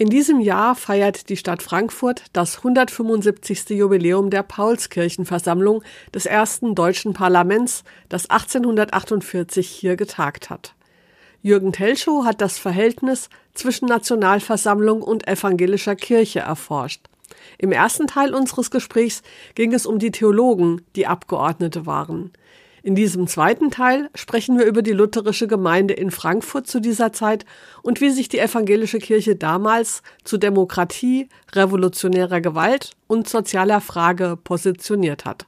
In diesem Jahr feiert die Stadt Frankfurt das 175. Jubiläum der Paulskirchenversammlung des ersten deutschen Parlaments, das 1848 hier getagt hat. Jürgen Telschow hat das Verhältnis zwischen Nationalversammlung und evangelischer Kirche erforscht. Im ersten Teil unseres Gesprächs ging es um die Theologen, die Abgeordnete waren. In diesem zweiten Teil sprechen wir über die lutherische Gemeinde in Frankfurt zu dieser Zeit und wie sich die evangelische Kirche damals zu Demokratie, revolutionärer Gewalt und sozialer Frage positioniert hat.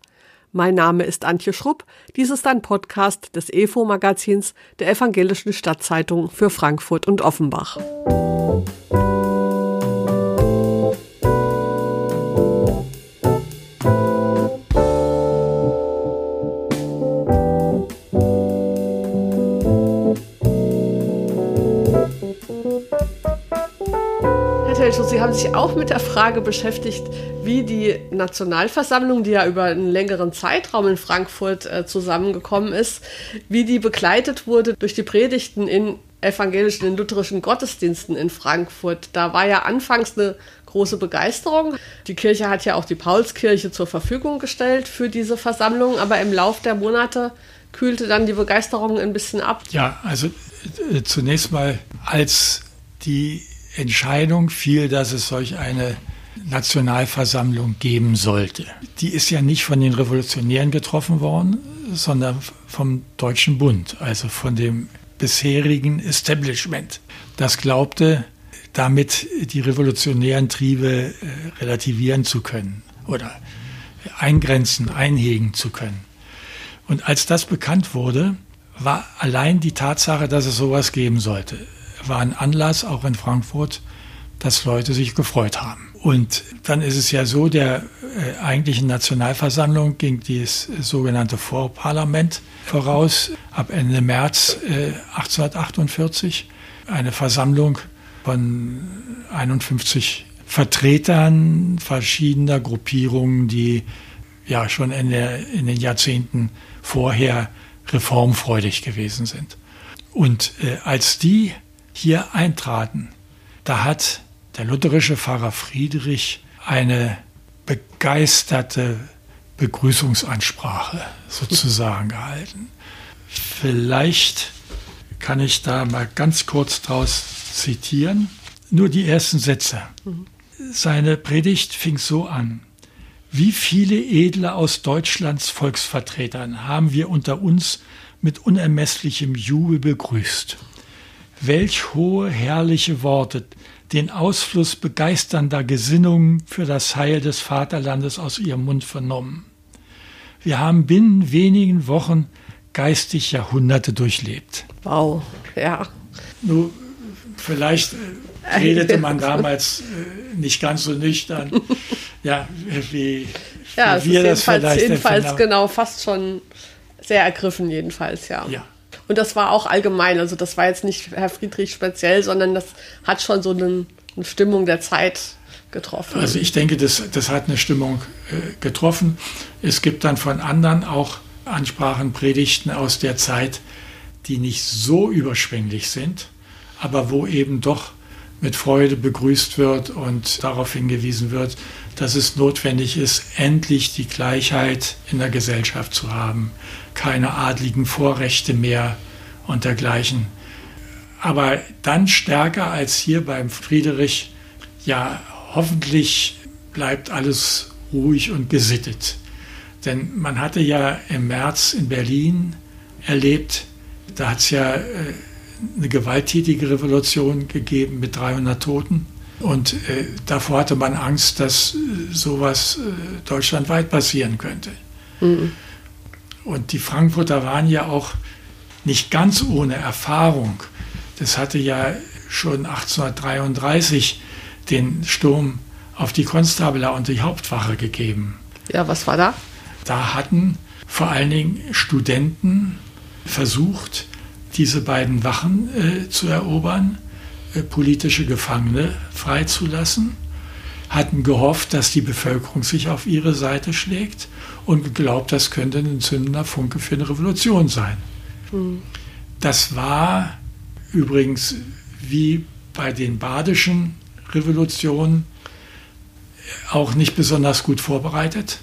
Mein Name ist Antje Schrupp. Dies ist ein Podcast des EFO-Magazins der Evangelischen Stadtzeitung für Frankfurt und Offenbach. Felschuss, Haben sich auch mit der Frage beschäftigt, wie die Nationalversammlung, die ja über einen längeren Zeitraum in Frankfurt äh, zusammengekommen ist, wie die begleitet wurde durch die Predigten in evangelischen, in lutherischen Gottesdiensten in Frankfurt. Da war ja anfangs eine große Begeisterung. Die Kirche hat ja auch die Paulskirche zur Verfügung gestellt für diese Versammlung, aber im Lauf der Monate kühlte dann die Begeisterung ein bisschen ab. Ja, also äh, zunächst mal als die Entscheidung fiel, dass es solch eine Nationalversammlung geben sollte. Die ist ja nicht von den Revolutionären getroffen worden, sondern vom Deutschen Bund, also von dem bisherigen Establishment. Das glaubte, damit die revolutionären Triebe äh, relativieren zu können oder eingrenzen, einhegen zu können. Und als das bekannt wurde, war allein die Tatsache, dass es sowas geben sollte, war ein Anlass, auch in Frankfurt, dass Leute sich gefreut haben. Und dann ist es ja so, der äh, eigentlichen Nationalversammlung ging das sogenannte Vorparlament voraus, ab Ende März äh, 1848. Eine Versammlung von 51 Vertretern verschiedener Gruppierungen, die ja schon in, der, in den Jahrzehnten vorher reformfreudig gewesen sind. Und äh, als die hier eintraten, da hat der lutherische Pfarrer Friedrich eine begeisterte Begrüßungsansprache sozusagen gehalten. Vielleicht kann ich da mal ganz kurz draus zitieren. Nur die ersten Sätze. Seine Predigt fing so an. Wie viele Edle aus Deutschlands Volksvertretern haben wir unter uns mit unermesslichem Jubel begrüßt. Welch hohe, herrliche Worte, den Ausfluss begeisternder Gesinnungen für das Heil des Vaterlandes aus ihrem Mund vernommen. Wir haben binnen wenigen Wochen geistig Jahrhunderte durchlebt. Wow, ja. Nur vielleicht äh, redete man damals äh, nicht ganz so nüchtern, ja, wie, ja, wie wir das vielleicht jedenfalls genau fast schon sehr ergriffen jedenfalls, ja. Ja. Und das war auch allgemein. Also das war jetzt nicht Herr Friedrich speziell, sondern das hat schon so eine, eine Stimmung der Zeit getroffen. Also ich denke, das, das hat eine Stimmung äh, getroffen. Es gibt dann von anderen auch Ansprachen, Predigten aus der Zeit, die nicht so überschwänglich sind, aber wo eben doch mit Freude begrüßt wird und darauf hingewiesen wird, dass es notwendig ist, endlich die Gleichheit in der Gesellschaft zu haben, keine adligen Vorrechte mehr und dergleichen. Aber dann stärker als hier beim Friedrich, ja, hoffentlich bleibt alles ruhig und gesittet. Denn man hatte ja im März in Berlin erlebt, da hat es ja äh, eine gewalttätige Revolution gegeben mit 300 Toten. Und äh, davor hatte man Angst, dass äh, sowas äh, deutschlandweit passieren könnte. Mhm. Und die Frankfurter waren ja auch nicht ganz ohne Erfahrung. Das hatte ja schon 1833 den Sturm auf die Konstabler und die Hauptwache gegeben. Ja, was war da? Da hatten vor allen Dingen Studenten versucht, diese beiden Wachen äh, zu erobern, äh, politische Gefangene freizulassen, hatten gehofft, dass die Bevölkerung sich auf ihre Seite schlägt und geglaubt, das könnte ein zündender Funke für eine Revolution sein. Mhm. Das war übrigens wie bei den badischen Revolution auch nicht besonders gut vorbereitet.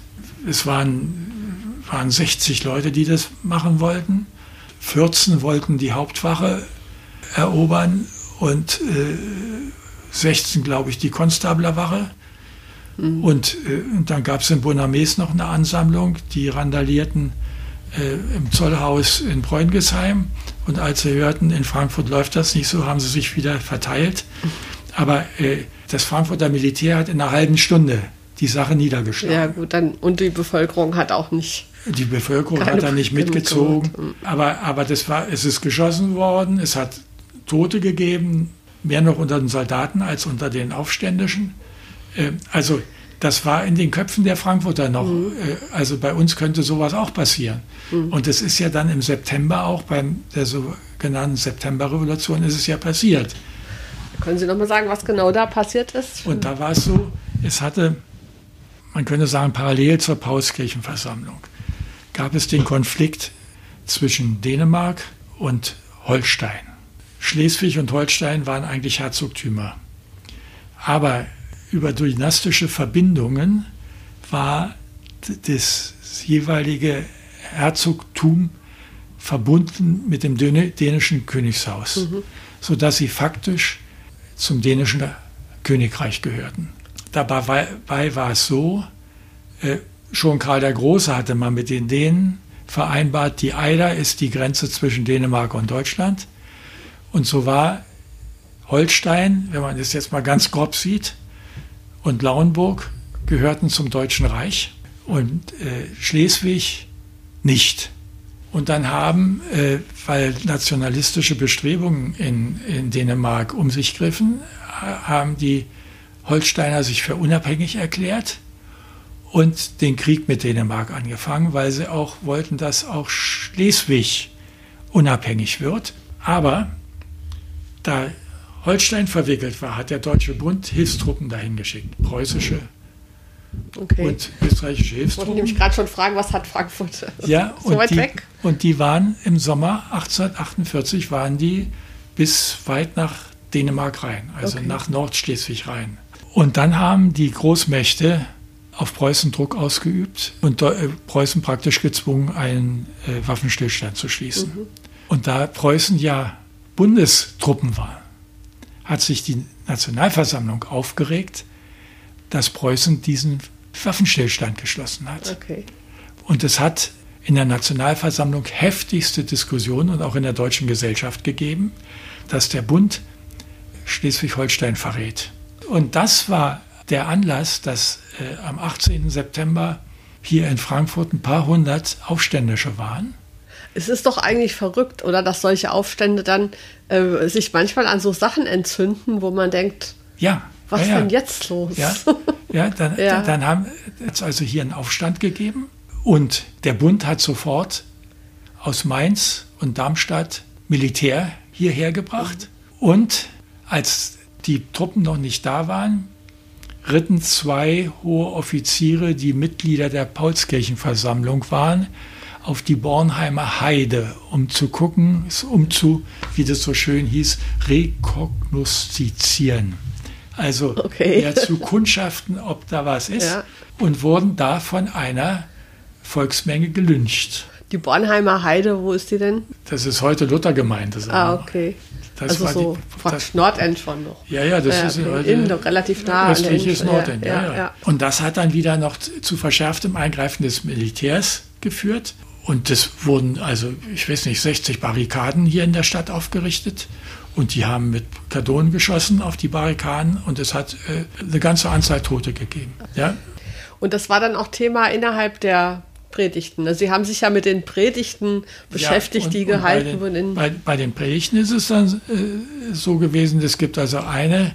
Es waren, waren 60 Leute, die das machen wollten. 14 wollten die Hauptwache erobern und äh, 16, glaube ich, die Konstablerwache. Mhm. Und, äh, und, dann gab es in Bonames noch eine Ansammlung, die randalierten äh, im Zollhaus in Bräungesheim. Und als sie hörten, in Frankfurt läuft das nicht so, haben sie sich wieder verteilt. Aber äh, das Frankfurter Militär hat in einer halben Stunde die Sache niedergeschlagen. Ja, gut, dann, und die Bevölkerung hat auch nicht. Die Bevölkerung hat da nicht mitgezogen. Mhm. Aber, aber das war, es ist geschossen worden, es hat Tote gegeben, mehr noch unter den Soldaten als unter den Aufständischen. Äh, also das war in den Köpfen der Frankfurter noch. Mhm. Also bei uns könnte sowas auch passieren. Mhm. Und es ist ja dann im September auch bei der sogenannten Septemberrevolution ist es ja passiert. Können Sie noch mal sagen, was genau da passiert ist? Und da war es so, es hatte, man könnte sagen, parallel zur Paulskirchenversammlung gab es den Konflikt zwischen Dänemark und Holstein. Schleswig und Holstein waren eigentlich Herzogtümer. Aber über dynastische Verbindungen war das jeweilige Herzogtum verbunden mit dem dänischen Königshaus, mhm. sodass sie faktisch zum dänischen Königreich gehörten. Dabei war es so, äh, schon Karl der Große hatte man mit den Dänen vereinbart, die Eider ist die Grenze zwischen Dänemark und Deutschland. Und so war Holstein, wenn man es jetzt mal ganz grob sieht, und Lauenburg gehörten zum Deutschen Reich und äh, Schleswig nicht. Und dann haben, äh, weil nationalistische Bestrebungen in, in Dänemark um sich griffen, haben die Holsteiner sich für unabhängig erklärt und den Krieg mit Dänemark angefangen, weil sie auch wollten, dass auch Schleswig unabhängig wird. Aber da Holstein verwickelt war, hat der Deutsche Bund Hilfstruppen dahin geschickt, preußische okay. und österreichische Hilfstruppen. Ich wollte nämlich gerade schon fragen, was hat Frankfurt ja, so weit die, weg? Und die waren im Sommer 1848 waren die bis weit nach Dänemark rein, also okay. nach Nordschleswig rein. Und dann haben die Großmächte auf Preußen Druck ausgeübt und äh, Preußen praktisch gezwungen, einen äh, Waffenstillstand zu schließen. Mhm. Und da Preußen ja Bundestruppen war, hat sich die Nationalversammlung aufgeregt, dass Preußen diesen Waffenstillstand geschlossen hat. Okay. Und es hat in der Nationalversammlung heftigste Diskussionen und auch in der deutschen Gesellschaft gegeben, dass der Bund Schleswig-Holstein verrät. Und das war der Anlass, dass äh, am 18. September hier in Frankfurt ein paar hundert Aufständische waren es ist doch eigentlich verrückt, oder dass solche Aufstände dann äh, sich manchmal an so Sachen entzünden, wo man denkt, ja, was ja, denn jetzt los? Ja, ja, dann, ja. dann haben es also hier einen Aufstand gegeben und der Bund hat sofort aus Mainz und Darmstadt Militär hierher gebracht. Mhm. Und als die Truppen noch nicht da waren, ritten zwei hohe Offiziere, die Mitglieder der Paulskirchenversammlung waren, auf die Bornheimer Heide, um zu gucken, um zu, wie das so schön hieß, rekognoszizieren. Also okay. ja, zu kundschaften, ob da was ist. Ja. Und wurden da von einer Volksmenge gelyncht. Die Bornheimer Heide, wo ist die denn? Das ist heute Luthergemeinde. Ah, okay. Das also so die, das, Nordend schon noch. Ja, ja, das ja, ist okay. Innen, relativ nah. Östliches Nordend, ja, ja, ja, Und das hat dann wieder noch zu verschärftem Eingreifen des Militärs geführt. Und es wurden also, ich weiß nicht, 60 Barrikaden hier in der Stadt aufgerichtet. Und die haben mit Kanonen geschossen auf die Barrikaden und es hat äh, eine ganze Anzahl Tote gegeben. Ja? Und das war dann auch Thema innerhalb der Predigten. Also Sie haben sich ja mit den Predigten beschäftigt, ja, und, die gehalten wurden. Bei, bei, den Predigten ist es dann äh, so gewesen, es gibt also eine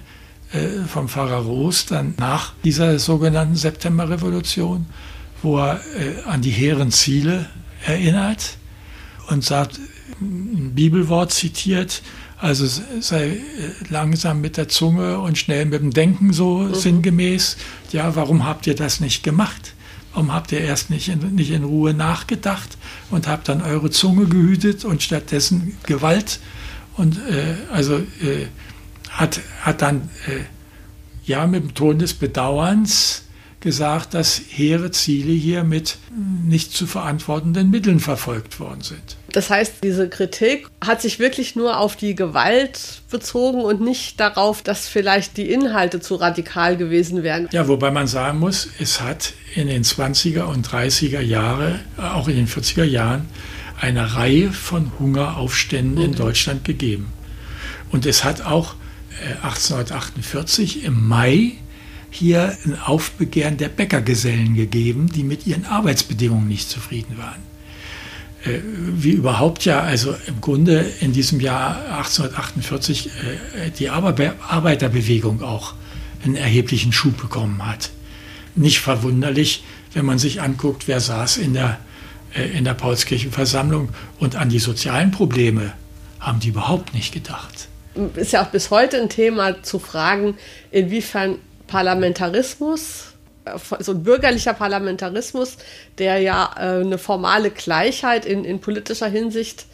äh, vom Pfarrer Roos dann nach dieser sogenannten Septemberrevolution, wo er äh, an die hehren Ziele erinnert und sagt, ein Bibelwort zitiert, also sei äh, langsam mit der Zunge und schnell mit dem Denken so mhm. sinngemäß. Ja, warum habt ihr das nicht gemacht? Warum habt ihr erst nicht in, nicht in Ruhe nachgedacht und habt dann eure Zunge gehütet und stattdessen Gewalt? Und äh, also äh, hat, hat dann äh, ja mit dem Ton des Bedauerns gesagt, dass hehre Ziele hier mit nicht zu verantwortenden Mitteln verfolgt worden sind. Das heißt, diese Kritik hat sich wirklich nur auf die Gewalt bezogen und nicht darauf, dass vielleicht die Inhalte zu radikal gewesen wären. Ja, wobei man sagen muss, es hat in den 20er und 30er Jahren, auch in den 40er Jahren, eine Reihe von Hungeraufständen in. Deutschland gegeben. Und es hat auch 1848 äh, im Mai hier ein Aufbegehren der Bäckergesellen gegeben, die mit ihren Arbeitsbedingungen nicht zufrieden waren. Äh, wie überhaupt ja, also im Grunde in diesem Jahr 1848 äh, die Arbeiterbewegung auch einen erheblichen Schub bekommen hat. Nicht verwunderlich, wenn man sich anguckt, wer saß in der, äh, in der Paulskirchenversammlung und an die sozialen Probleme haben die überhaupt nicht gedacht. Ist ja auch bis heute ein Thema zu fragen, inwiefern Parlamentarismus, äh, so ein bürgerlicher Parlamentarismus, der ja äh, eine formale Gleichheit in, in politischer Hinsicht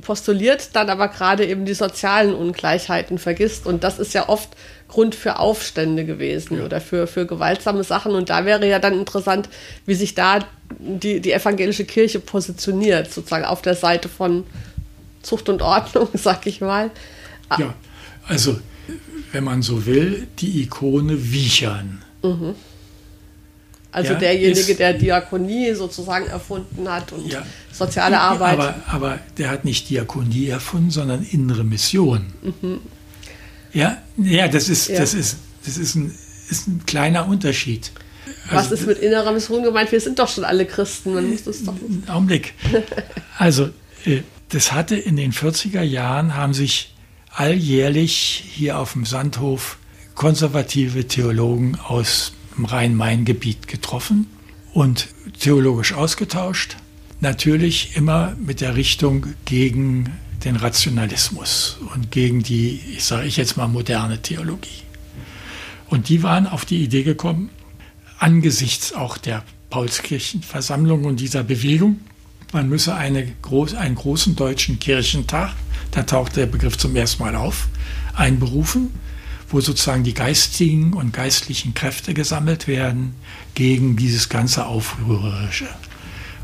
postuliert, dann aber gerade eben die sozialen Ungleichheiten vergisst. Und das ist ja oft Grund für Aufstände gewesen ja. oder für, für gewaltsame Sachen. Und da wäre ja dann interessant, wie sich da die, die evangelische Kirche positioniert, sozusagen auf der Seite von Zucht und Ordnung, sag ich mal. Ja, also wenn man so will, die Ikone Wiechern. Mhm. Also ja, derjenige, ist, der Diakonie sozusagen erfunden hat und ja, soziale Arbeit. Aber, aber der hat nicht Diakonie erfunden, sondern innere Mission. Mhm. Ja, ja, das ist, ja. das ist, das ist ein, ist ein kleiner Unterschied. Was also, ist mit innerer Mission gemeint? Wir sind doch schon alle Christen. Man muss das doch. Augenblick. Also, äh, das hatte in den 40er Jahren haben sich alljährlich hier auf dem Sandhof konservative Theologen aus dem Rhein-Main-Gebiet getroffen und theologisch ausgetauscht. Natürlich immer mit der Richtung gegen den Rationalismus und gegen die, ich sage ich jetzt mal, moderne Theologie. Und die waren auf die Idee gekommen, angesichts auch der Paulskirchenversammlung und dieser Bewegung, man müsse eine groß, einen großen deutschen Kirchentag da taucht der Begriff zum ersten Mal auf, einberufen, wo sozusagen die geistigen und geistlichen Kräfte gesammelt werden gegen dieses ganze Aufrührerische.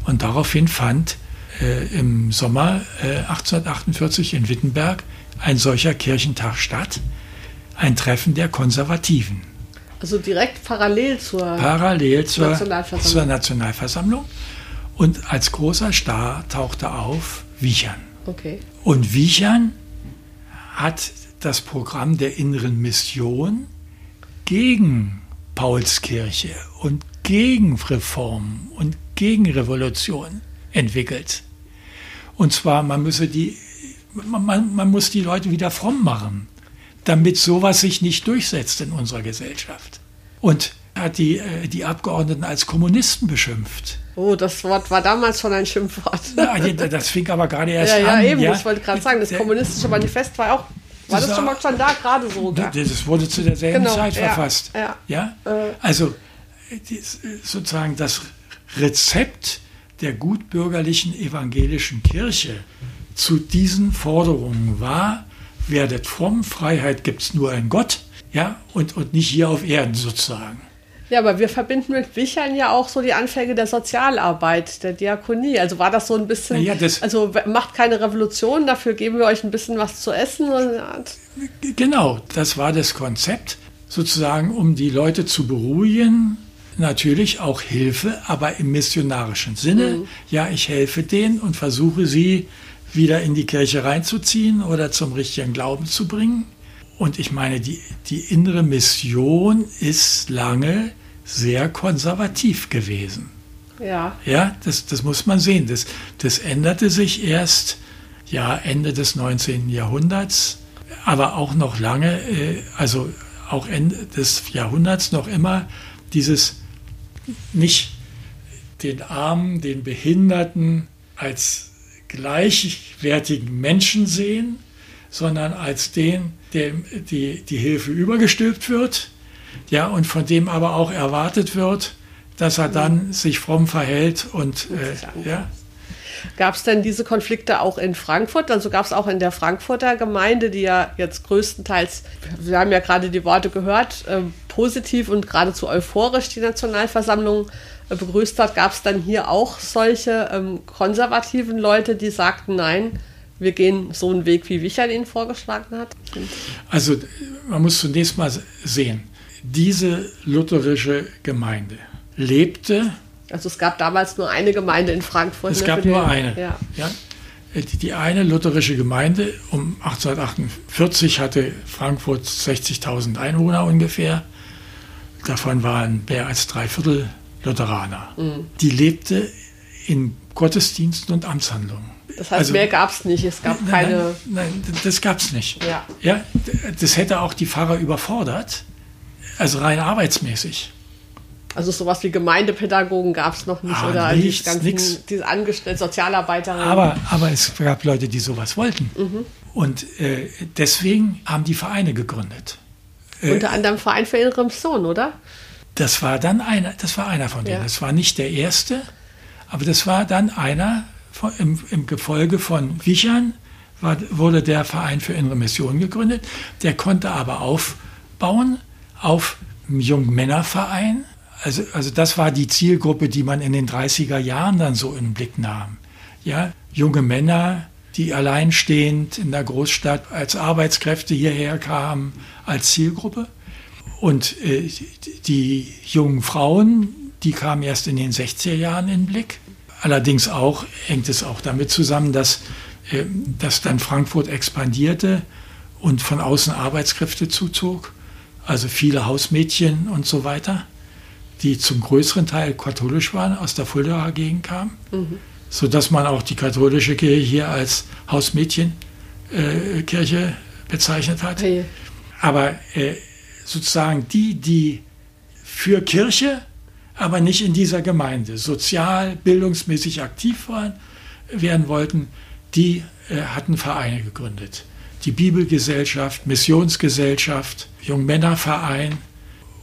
Und daraufhin fand äh, im Sommer äh, 1848 in Wittenberg ein solcher Kirchentag statt, ein Treffen der Konservativen. Also direkt parallel zur, parallel zur, Nationalversammlung. zur Nationalversammlung. Und als großer Star tauchte auf Wiechern. Okay. Und Wiechern hat das Programm der inneren Mission gegen Paulskirche und gegen Reform und gegen Revolution entwickelt. Und zwar, man müsse die, man, man muss die Leute wieder fromm machen, damit sowas sich nicht durchsetzt in unserer Gesellschaft. Und hat die, äh, die Abgeordneten als Kommunisten beschimpft. Oh, das Wort war damals schon ein Schimpfwort. Ja, das fing aber gerade erst ja, ja, an. Eben, ja, eben, ich wollte gerade sagen, das kommunistische Manifest war auch, war das, das schon mal schon da, gerade so? Das wurde zu derselben genau, Zeit verfasst. Ja, ja? Äh. Also sozusagen das Rezept der gutbürgerlichen evangelischen Kirche zu diesen Forderungen war, werdet fromm, Freiheit gibt es nur in Gott, ja, und, und nicht hier auf Erden sozusagen. Ja, aber wir verbinden mit Wichern ja auch so die Anfänge der Sozialarbeit, der Diakonie. Also war das so ein bisschen, ja, also macht keine Revolution, dafür geben wir euch ein bisschen was zu essen. Genau, das war das Konzept, sozusagen, um die Leute zu beruhigen. Natürlich auch Hilfe, aber im missionarischen Sinne. Mhm. Ja, ich helfe denen und versuche sie wieder in die Kirche reinzuziehen oder zum richtigen Glauben zu bringen. Und ich meine, die, die innere Mission ist lange sehr konservativ gewesen. Ja. Ja, das, das muss man sehen. Das, das änderte sich erst ja, Ende des 19. Jahrhunderts, aber auch noch lange, äh, also auch Ende des Jahrhunderts noch immer dieses nicht den Armen, den Behinderten als gleichwertigen Menschen sehen, sondern als den, dem die, die Hilfe übergestülpt wird ja, und von dem aber auch erwartet wird, dass er dann sich fromm verhält und äh, ja. Gab es denn diese Konflikte auch in Frankfurt? Also gab es auch in der Frankfurter Gemeinde, die ja jetzt größtenteils, wir haben ja gerade die Worte gehört, äh, positiv und geradezu euphorisch die Nationalversammlung äh, begrüßt hat. Gab es dann hier auch solche ähm, konservativen Leute, die sagten, nein, wir gehen so einen Weg, wie Wichern ihn vorgeschlagen hat? Also man muss zunächst mal sehen, diese lutherische Gemeinde lebte. Also es gab damals nur eine Gemeinde in Frankfurt. Es ne, gab nur eine. Ja. ja. Die eine lutherische Gemeinde um 1848 hatte Frankfurt 60.000 Einwohner ungefähr. Davon waren mehr als drei Viertel Lutheraner. Mhm. Die lebte in Gottesdiensten und Amtshandlungen. Das heißt, also, mehr gab es nicht. Es gab keine. Nein, nein das gab es nicht. Ja. ja. Das hätte auch die Pfarrer überfordert. Also rein arbeitsmäßig. Also sowas wie Gemeindepädagogen gab es noch nicht ah, oder nichts, die ganzen, nix. diese Angestellten, Sozialarbeiterinnen. Aber, aber es gab Leute, die sowas wollten. Mhm. Und äh, deswegen haben die Vereine gegründet. Äh, Unter anderem Verein für innere Mission, oder? Das war dann einer, das war einer von denen. Ja. Das war nicht der erste, aber das war dann einer von, im, im Gefolge von Wichern war, wurde der Verein für innere Mission gegründet. Der konnte aber aufbauen auf Jungmännerverein. Also, also das war die Zielgruppe, die man in den 30er Jahren dann so in den Blick nahm. Ja, junge Männer, die alleinstehend in der Großstadt als Arbeitskräfte hierher kamen, als Zielgruppe. Und äh, die jungen Frauen, die kamen erst in den 60er Jahren in den Blick. Allerdings auch hängt es auch damit zusammen, dass, äh, dass dann Frankfurt expandierte und von außen Arbeitskräfte zuzog also viele Hausmädchen und so weiter, die zum größeren Teil katholisch waren, aus der Fuldaer Gegend kamen, mhm. sodass man auch die katholische Kirche hier als Hausmädchenkirche äh, bezeichnet hat. Hey. Aber äh, sozusagen die, die für Kirche, aber nicht in dieser Gemeinde sozial, bildungsmäßig aktiv waren, werden wollten, die äh, hatten Vereine gegründet die Bibelgesellschaft, Missionsgesellschaft, Jungmännerverein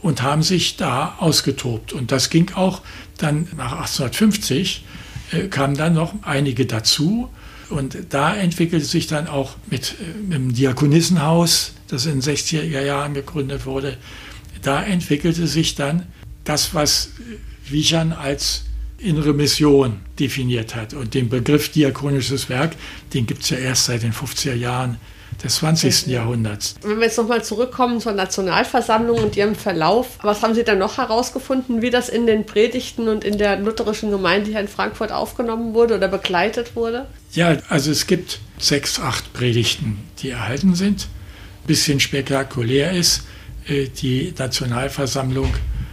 und haben sich da ausgetobt. Und das ging auch dann nach 1850, äh, kamen dann noch einige dazu. Und da entwickelte sich dann auch mit, äh, mit dem Diakonissenhaus, das in den 60er Jahren gegründet wurde, da entwickelte sich dann das, was Wichern als innere Mission definiert hat. Und den Begriff diakonisches Werk, den gibt es ja erst seit den 50er Jahren des 20. Jahrhunderts. Wenn wir jetzt nochmal zurückkommen zur Nationalversammlung und ihrem Verlauf, was haben Sie dann noch herausgefunden, wie das in den Predigten und in der lutherischen Gemeinde hier in Frankfurt aufgenommen wurde oder begleitet wurde? Ja, also es gibt sechs, acht Predigten, die erhalten sind. Ein bisschen spektakulär ist, äh, die Nationalversammlung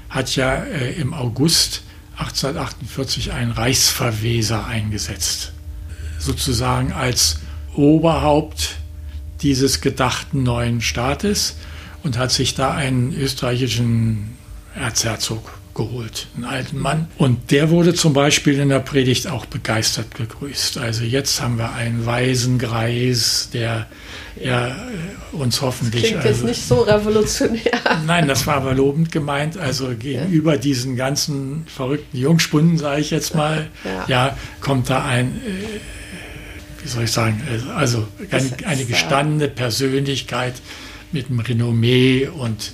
hat ja äh, im August 1848 einen Reichsverweser eingesetzt, sozusagen als Oberhaupt dieses gedachten neuen Staates und hat sich da einen österreichischen Erzherzog geholt, einen alten Mann. Und der wurde zum Beispiel in der Predigt auch begeistert gegrüßt. Also jetzt haben wir einen weisen Greis, der er äh, uns hoffentlich. Das klingt also, jetzt nicht so revolutionär. Nein, das war aber lobend gemeint. Also gegenüber ja. diesen ganzen verrückten Jungspunden, sage ich jetzt mal, ja. ja, kommt da ein äh, wie soll ich sagen, also eine gestandene Persönlichkeit mit einem Renommee und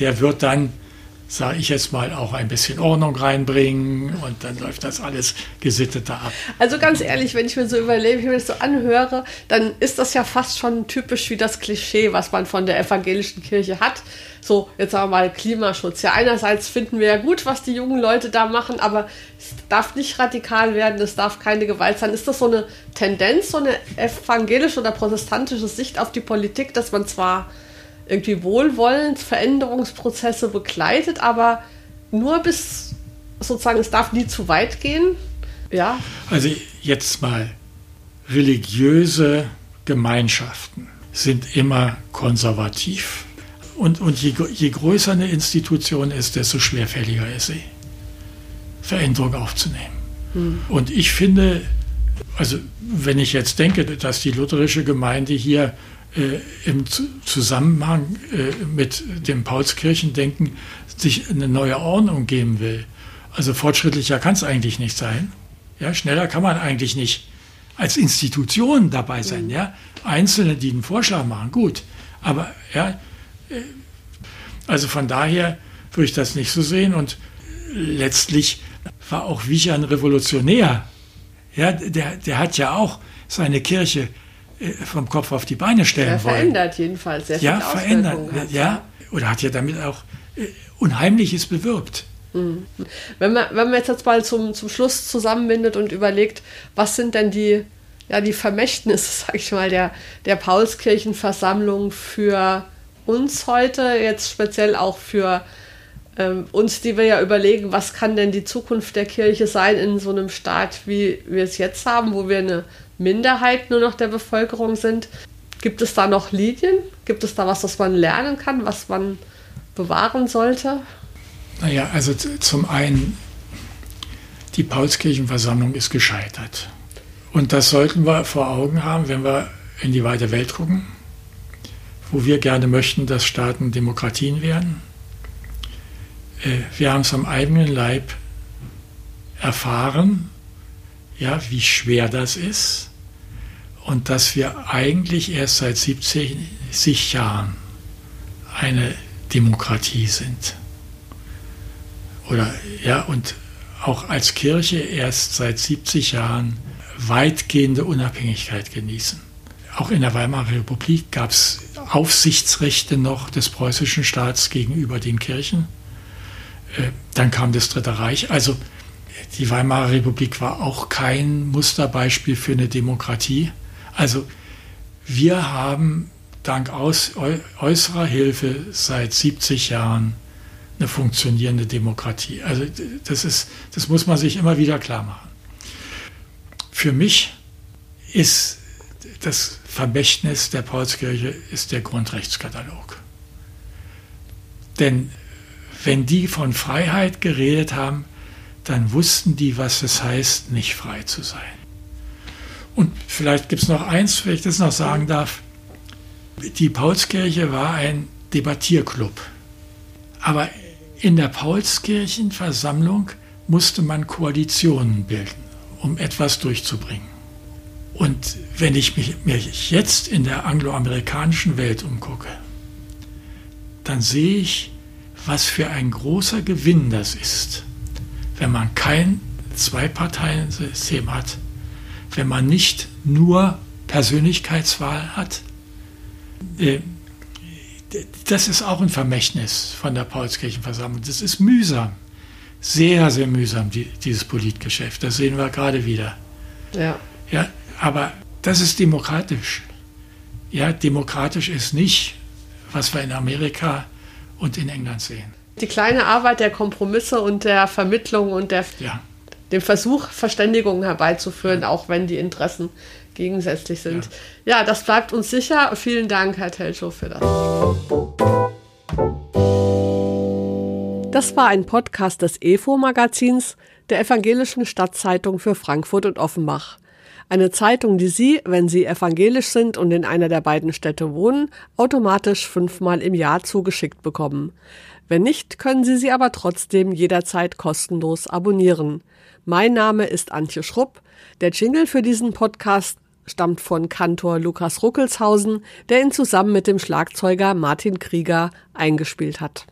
der wird dann, sage ich jetzt mal, auch ein bisschen Ordnung reinbringen und dann läuft das alles gesitteter ab. Also ganz ehrlich, wenn ich mir so überlege, wenn ich das so anhöre, dann ist das ja fast schon typisch wie das Klischee, was man von der evangelischen Kirche hat so, jetzt sagen wir mal Klimaschutz. Ja, einerseits finden wir ja gut, was die jungen Leute da machen, aber es darf nicht radikal werden, es darf keine Gewalt sein. Ist das so eine Tendenz, so eine evangelische oder protestantische Sicht auf die Politik, dass man zwar irgendwie wohlwollend Veränderungsprozesse begleitet, aber nur bis sozusagen, es darf nie zu weit gehen? Ja. Also jetzt mal religiöse Gemeinschaften sind immer konservativ. Und, und je, je größer eine Institution ist, desto schwerfälliger ist sie, Veränderung aufzunehmen. Hm. Und ich finde, also wenn ich jetzt denke, dass die lutherische Gemeinde hier im Zusammenhang äh, mit dem Paulskirchendenken sich eine neue Ordnung geben will, also fortschrittlicher kann es eigentlich nicht sein. Ja, schneller kann man eigentlich nicht als Institution dabei sein. Mhm. Ja, Einzelne, die einen Vorschlag machen, gut. Aber ja, äh, also von daher würde ich das nicht so sehen. Und letztlich war auch Wichern Revolutionär. Ja, der, der hat ja auch seine Kirche äh, vom Kopf auf die Beine stellen sehr wollen. Verändert jedenfalls, sehr ja, verändert, hat, ja, oder hat ja damit auch äh, Unheimliches bewirkt. Mhm. Wenn man, wenn man jetzt, jetzt mal zum, zum Schluss zusammenbindet und überlegt, was sind denn die, ja, die Vermächtnisse, sag ich mal, der, der Paulskirchenversammlung für uns heute, jetzt speziell auch für ähm, uns, die wir ja überlegen, was kann denn die Zukunft der Kirche sein in so einem Staat, wie wir es jetzt haben, wo wir eine Minderheit nur noch der Bevölkerung sind. Gibt es da noch Linien? Gibt es da was, was man lernen kann, was man bewahren sollte? Naja, also zum einen, die Paulskirchenversammlung ist gescheitert. Und das sollten wir vor Augen haben, wenn wir in die weite Welt gucken, wo wir gerne möchten, dass Staaten Demokratien werden. Äh, wir haben es am eigenen Leib erfahren, ja, wie schwer das ist und dass wir eigentlich erst seit 70 Jahren eine Demokratie sind. Oder ja, und auch als Kirche erst seit 70 Jahren weitgehende Unabhängigkeit genießen. Auch in der Weimarer Republik gab es Aufsichtsrechte noch des preußischen Staats gegenüber den Kirchen. Äh, dann kam das Dritte Reich. Also die Weimarer Republik war auch kein Musterbeispiel für eine Demokratie. Also wir haben dank aus, äußerer Hilfe seit 70 Jahren eine funktionierende Demokratie. Also das, ist, das muss man sich immer wieder klar machen. Für mich ist das Vermächtnis der Paulskirche ist der Grundrechtskatalog. Denn wenn die von Freiheit geredet haben, dann wussten die, was es heißt, nicht frei zu sein. Und vielleicht gibt es noch eins, wenn ich das noch sagen darf. Die Paulskirche war ein Debattierclub. Aber in der Paulskirchenversammlung musste man Koalitionen bilden, um etwas durchzubringen. Und wenn ich mich, mich jetzt in der angloamerikanischen Welt umgucke, dann sehe ich, was für ein großer Gewinn das ist, wenn man kein Zwei-Parteien-System hat, wenn man nicht nur Persönlichkeitswahl hat. Äh, das ist auch ein Vermächtnis von der Paulskirchenversammlung. Das ist mühsam, sehr, sehr mühsam, dieses Politgeschäft. Das sehen wir gerade wieder. Ja. Ja, aber das ist demokratisch. Ja, demokratisch ist nicht, was wir in Amerika und in England sehen. Die kleine Arbeit der Kompromisse und der Vermittlung und der, ja. Dem Versuch, Verständigungen herbeizuführen, ja. auch wenn die Interessen gegensätzlich sind. Ja. ja, das bleibt uns sicher. Vielen Dank, Herr Telschow, für das. Das war ein Podcast des EFO-Magazins der Evangelischen Stadtzeitung für Frankfurt und Offenbach. Eine Zeitung, die Sie, wenn Sie evangelisch sind und in einer der beiden Städte wohnen, automatisch fünfmal im Jahr zugeschickt bekommen. Wenn nicht, können Sie sie aber trotzdem jederzeit kostenlos abonnieren. Mein Name ist Antje Schrupp. Der Jingle für diesen Podcast stammt von Kantor Lukas Ruckelshausen, der ihn zusammen mit dem Schlagzeuger Martin Krieger eingespielt hat.